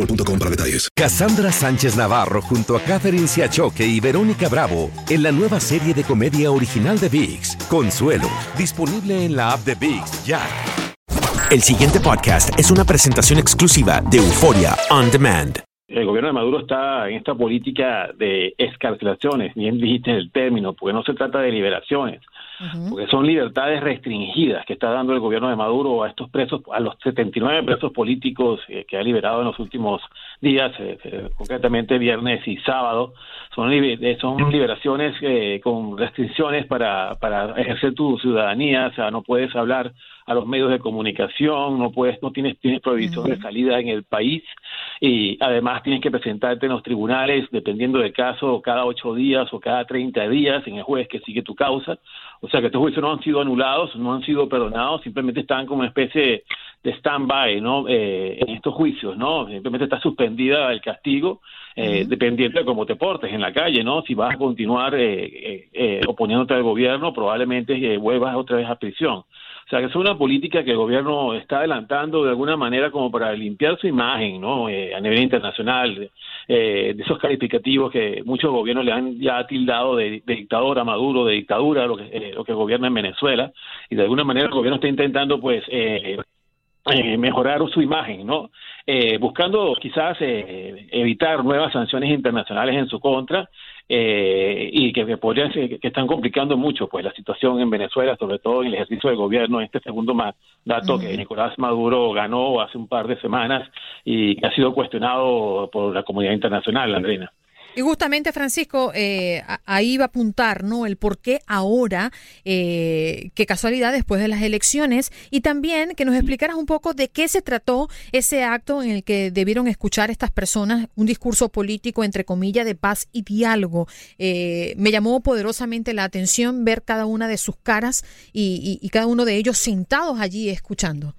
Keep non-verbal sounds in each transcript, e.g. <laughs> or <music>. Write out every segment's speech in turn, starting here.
boostmobile.com para detalles. Cassandra Sánchez Navarro junto a Catherine Siachoque y Verónica Bravo en la nueva serie de comedia original de VIX, Consuelo, disponible en la app de VIX ya. El siguiente podcast es una presentación exclusiva de Euforia On Demand. El gobierno de Maduro está en esta política de escarcelaciones, bien dijiste el término, porque no se trata de liberaciones, porque son libertades restringidas que está dando el gobierno de Maduro a estos presos, a los 79 presos políticos eh, que ha liberado en los últimos días, eh, eh, concretamente viernes y sábado. Son, son liberaciones con restricciones para, para ejercer tu ciudadanía, o sea, no puedes hablar a los medios de comunicación, no puedes, no tienes, tienes prohibición de salida en el país y además tienes que presentarte en los tribunales, dependiendo del caso, cada ocho días o cada treinta días en el juez que sigue tu causa. O sea que estos juicios no han sido anulados, no han sido perdonados, simplemente están como una especie de stand-by, ¿no? Eh, en estos juicios, ¿no? Simplemente está suspendida el castigo, eh, dependiendo de cómo te portes en la calle, ¿no? Si vas a continuar eh, eh oponiéndote al gobierno, probablemente vuelvas otra vez a prisión. O sea, que es una política que el gobierno está adelantando de alguna manera como para limpiar su imagen, ¿no? Eh, a nivel internacional, eh, de esos calificativos que muchos gobiernos le han ya tildado de, dictador a Maduro, de dictadura, lo que, eh, lo que gobierna en Venezuela, y de alguna manera el gobierno está intentando, pues, eh, mejorar su imagen, ¿no? Eh, buscando quizás eh, evitar nuevas sanciones internacionales en su contra eh, y que, que podrían que están complicando mucho pues la situación en Venezuela, sobre todo en el ejercicio del gobierno, este segundo mandato que Nicolás Maduro ganó hace un par de semanas y que ha sido cuestionado por la comunidad internacional, Andrina. Y justamente, Francisco, eh, ahí va a apuntar, ¿no? El por qué ahora, eh, qué casualidad después de las elecciones, y también que nos explicaras un poco de qué se trató ese acto en el que debieron escuchar estas personas un discurso político, entre comillas, de paz y diálogo. Eh, me llamó poderosamente la atención ver cada una de sus caras y cada uno de ellos sentados allí escuchando.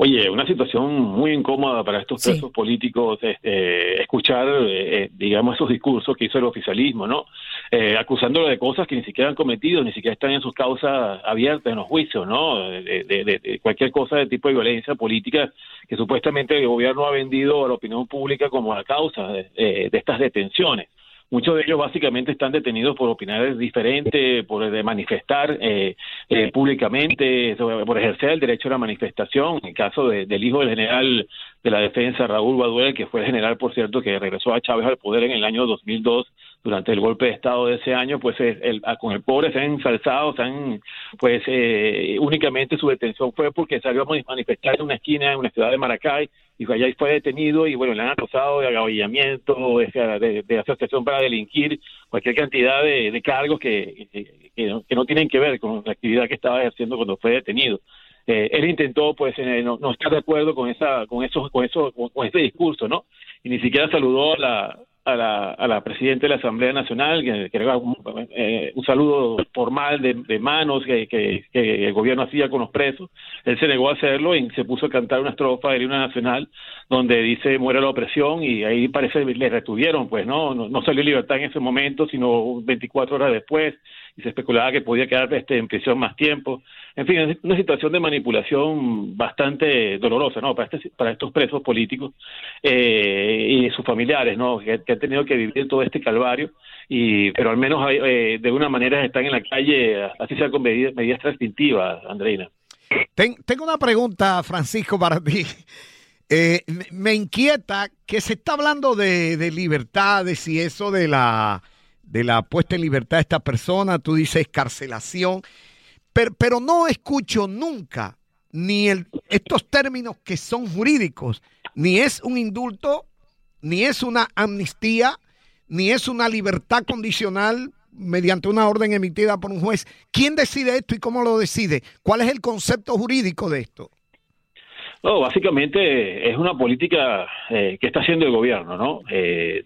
Oye, una situación muy incómoda para estos presos políticos este, escuchar, eh, digamos, esos discursos que hizo el oficialismo, ¿no? Eh, acusándolo de cosas que ni siquiera han cometido, ni siquiera están en sus causas abiertas en los juicios, ¿no? De, cualquier cosa de tipo de violencia política que supuestamente el gobierno ha vendido a la opinión pública como la causa de estas detenciones. Muchos de ellos básicamente están detenidos por opinar diferente, por manifestar eh, eh, públicamente, por ejercer el derecho a la manifestación. En el caso del hijo del general de la defensa, Raúl Baduel, que fue el general, por cierto, que regresó a Chávez al poder en el año 2002 durante el golpe de Estado de ese año, pues el, con el pobre se han ensalzado, se han, pues eh, únicamente su detención fue porque salió a manifestar en una esquina en una ciudad de Maracay y allá fue detenido y bueno, le han acusado de agavillamiento, de, asociación para delinquir, cualquier cantidad de, cargos que, que, no, tienen que ver con la actividad que estaba ejerciendo cuando fue detenido. Eh, él intentó pues eh, no, no, estar de acuerdo con esa con eso con eso con, ese discurso no y ni siquiera saludó a la a la, a la presidenta de la Asamblea Nacional, que, que un, eh, un, saludo formal de, manos que, que, el gobierno hacía con los presos. Él se negó a hacerlo y se puso a cantar una estrofa del himno nacional donde dice muere la opresión y ahí parece le retuvieron, pues no, no, no salió libertad en ese momento, sino 24 horas después y se especulaba que podía quedar este, en prisión más tiempo. En fin, es una situación de manipulación bastante dolorosa, ¿no? Para, este, para estos presos políticos eh, y sus familiares, ¿no? Que, han tenido que vivir todo este calvario, y pero al menos eh, de una manera están en la calle, así sea con medidas, medidas Andreina. tengo una pregunta, Francisco, para ti. Eh, me inquieta que se está hablando de, de libertades y eso de la, de la puesta en libertad de esta persona, tú dices escarcelación, pero, pero no escucho nunca ni el, estos términos que son jurídicos, ni es un indulto, ni es una amnistía, ni es una libertad condicional mediante una orden emitida por un juez. ¿Quién decide esto y cómo lo decide? ¿Cuál es el concepto jurídico de esto? No, básicamente es una política eh, que está haciendo el gobierno, ¿no? Eh,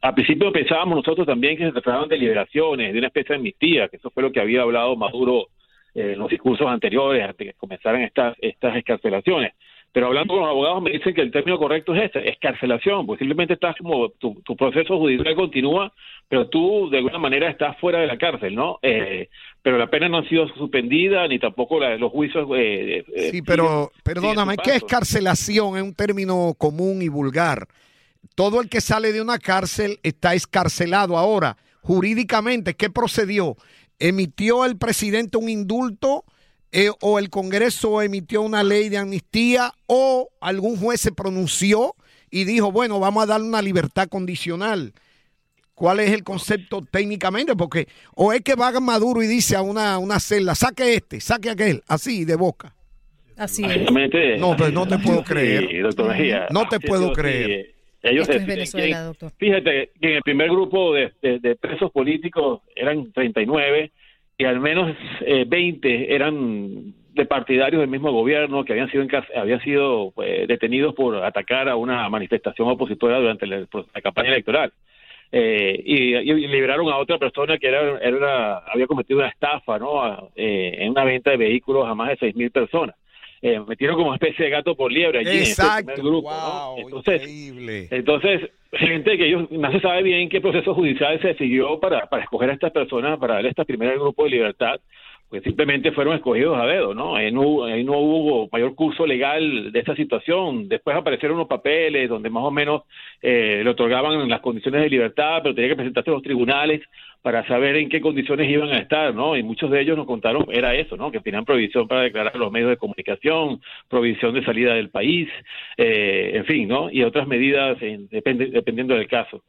al principio pensábamos nosotros también que se trataban de liberaciones, de una especie de amnistía, que eso fue lo que había hablado Maduro en los discursos anteriores, antes de que comenzaran estas, estas escarcelaciones. Pero hablando con los abogados me dicen que el término correcto es este, escarcelación, pues simplemente estás como, tu, tu proceso judicial continúa, pero tú de alguna manera estás fuera de la cárcel, ¿no? Eh, pero la pena no ha sido suspendida, ni tampoco la, los juicios... Eh, eh, sí, pero perdóname, ¿qué escarcelación? Es un término común y vulgar. Todo el que sale de una cárcel está escarcelado ahora. Jurídicamente, ¿qué procedió? ¿Emitió el presidente un indulto? Eh, o el Congreso emitió una ley de amnistía o algún juez se pronunció y dijo, bueno, vamos a darle una libertad condicional. ¿Cuál es el concepto técnicamente? Porque o es que va Maduro y dice a una, una celda, saque este, saque aquel, así de boca. Así es. No, pero no te puedo creer. doctor Mejía. No te puedo creer. Ellos Esto es Venezuela, doctor. Fíjate que en el primer grupo de, de presos políticos eran 39 y al menos eh, 20 eran de partidarios del mismo gobierno que habían sido habían sido pues, detenidos por atacar a una manifestación opositora durante la, campaña electoral. Eh, y, liberaron a otra persona que era, era había cometido una estafa no eh, en una venta de vehículos a más de seis mil personas eh, metieron como especie de gato por liebre allí Exacto. en grupo entonces entonces gente que ellos no se sabe bien qué proceso judicial se siguió para, para escoger a estas personas, para darle este primer grupo de libertad, pues simplemente fueron escogidos a dedo, ¿no? Ahí no, no hubo mayor curso legal de esta situación. Después aparecieron unos papeles donde más o menos eh, le otorgaban las condiciones de libertad, pero tenía que presentarse a los tribunales para saber en qué condiciones iban a estar, ¿no? Y muchos de ellos nos contaron, era eso, ¿no? Que tenían provisión para declarar los medios de comunicación, provisión de salida del país, eh, en fin, ¿no? Y otras medidas dependiendo del caso.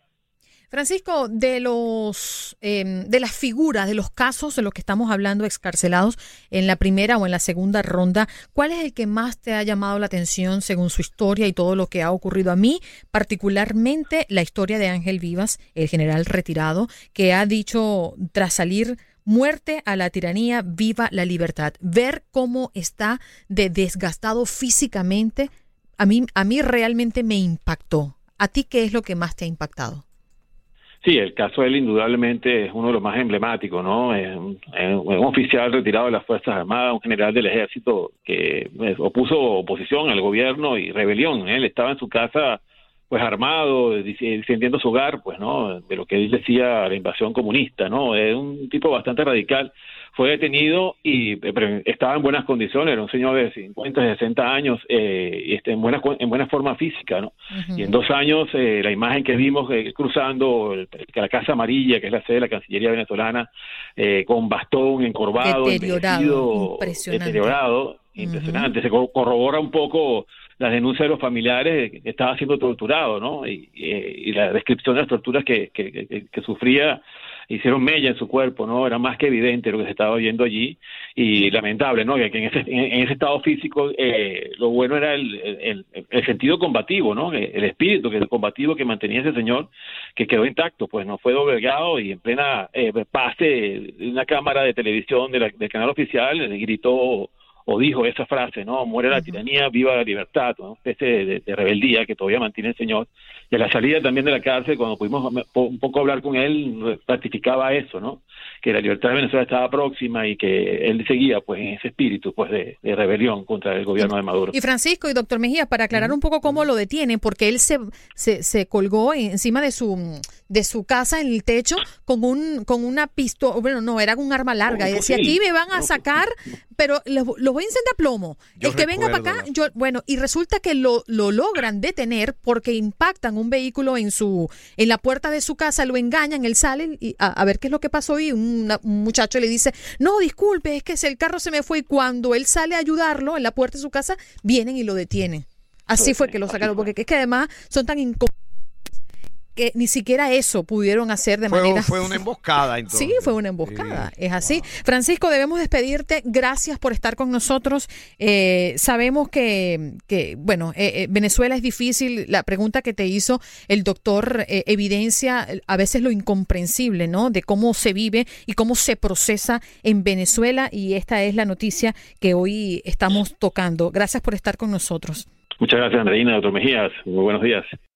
Francisco, de los em, de las figuras, de los casos de los que estamos hablando excarcelados en la primera o en la segunda ronda, ¿cuál es el que más te ha llamado la atención según su historia y todo lo que ha ocurrido a mí? Particularmente la historia de Ángel Vivas, el general retirado, que ha dicho tras salir muerte a la tiranía, viva la libertad. Ver cómo está de desgastado físicamente, a mí, a mí realmente me impactó. ¿A ti qué es lo que más te ha impactado? Sí, el caso de él indudablemente es uno de los más emblemáticos, ¿no? Un, oficial retirado de las Fuerzas Armadas, un general del ejército que pues, opuso oposición al gobierno y rebelión. Él estaba en su casa pues armado, defendiendo su hogar, pues, ¿no? De lo que él decía la invasión comunista, ¿no? Es un tipo bastante radical fue detenido y eh, estaba en buenas condiciones, era un señor de 50, 60 años eh, y este, en, buena, en buena forma física, ¿no? Y en dos años eh, la imagen que vimos eh, cruzando la Casa Amarilla, que es la sede de la Cancillería venezolana, con bastón encorvado, deteriorado, deteriorado, impresionante, se corrobora un poco la denuncia de los familiares que estaba siendo torturado, ¿no? Y, y, la descripción de las torturas que, que, sufría hicieron mella en su cuerpo, ¿no? Era más que evidente lo que se estaba viendo allí y lamentable, ¿no? Que en ese, estado físico eh, lo bueno era el, el, sentido combativo, ¿no? El espíritu que el combativo que mantenía ese señor que quedó intacto, pues no fue doblegado y en plena eh, pase de una cámara de televisión de del canal oficial gritó o dijo esa frase, ¿no? Muere la tiranía, viva la libertad, ¿no? Especie de, rebeldía que todavía mantiene el Señor. Y a la salida también de la cárcel, cuando pudimos un poco hablar con él, ratificaba eso, ¿no? Que la libertad de Venezuela estaba próxima y que él seguía, pues, en ese espíritu, pues, de, rebelión contra el gobierno de Maduro. Y Francisco y doctor Mejía, para aclarar un poco cómo lo detiene, porque él se, se, se colgó encima de su de su casa en el techo con un con una pistola, bueno, no, era un arma larga. Y decía, aquí me van a sacar, pero los, los voy a encender a plomo. Yo el que venga para acá, yo, bueno, y resulta que lo, lo logran detener porque impactan un vehículo en su en la puerta de su casa, lo engañan, él sale y a, a ver qué es lo que pasó y una- un muchacho le dice, no, disculpe, es que el carro se me fue y cuando él sale a ayudarlo en la puerta de su casa, vienen y lo detienen. Así fue que lo sacaron, porque es que además son tan incómodos que ni siquiera eso pudieron hacer de Fue, manera... fue una emboscada entonces. <laughs> Sí, fue una emboscada, es así. Francisco, debemos despedirte. Gracias por estar con nosotros. Eh, sabemos que, que bueno, eh, eh, Venezuela es difícil. La pregunta que te hizo el doctor eh, evidencia a veces lo incomprensible, ¿no? De cómo se vive y cómo se procesa en Venezuela. Y esta es la noticia que hoy estamos tocando. Gracias por estar con nosotros. Muchas gracias, Andreina, doctor Mejías. Muy buenos días.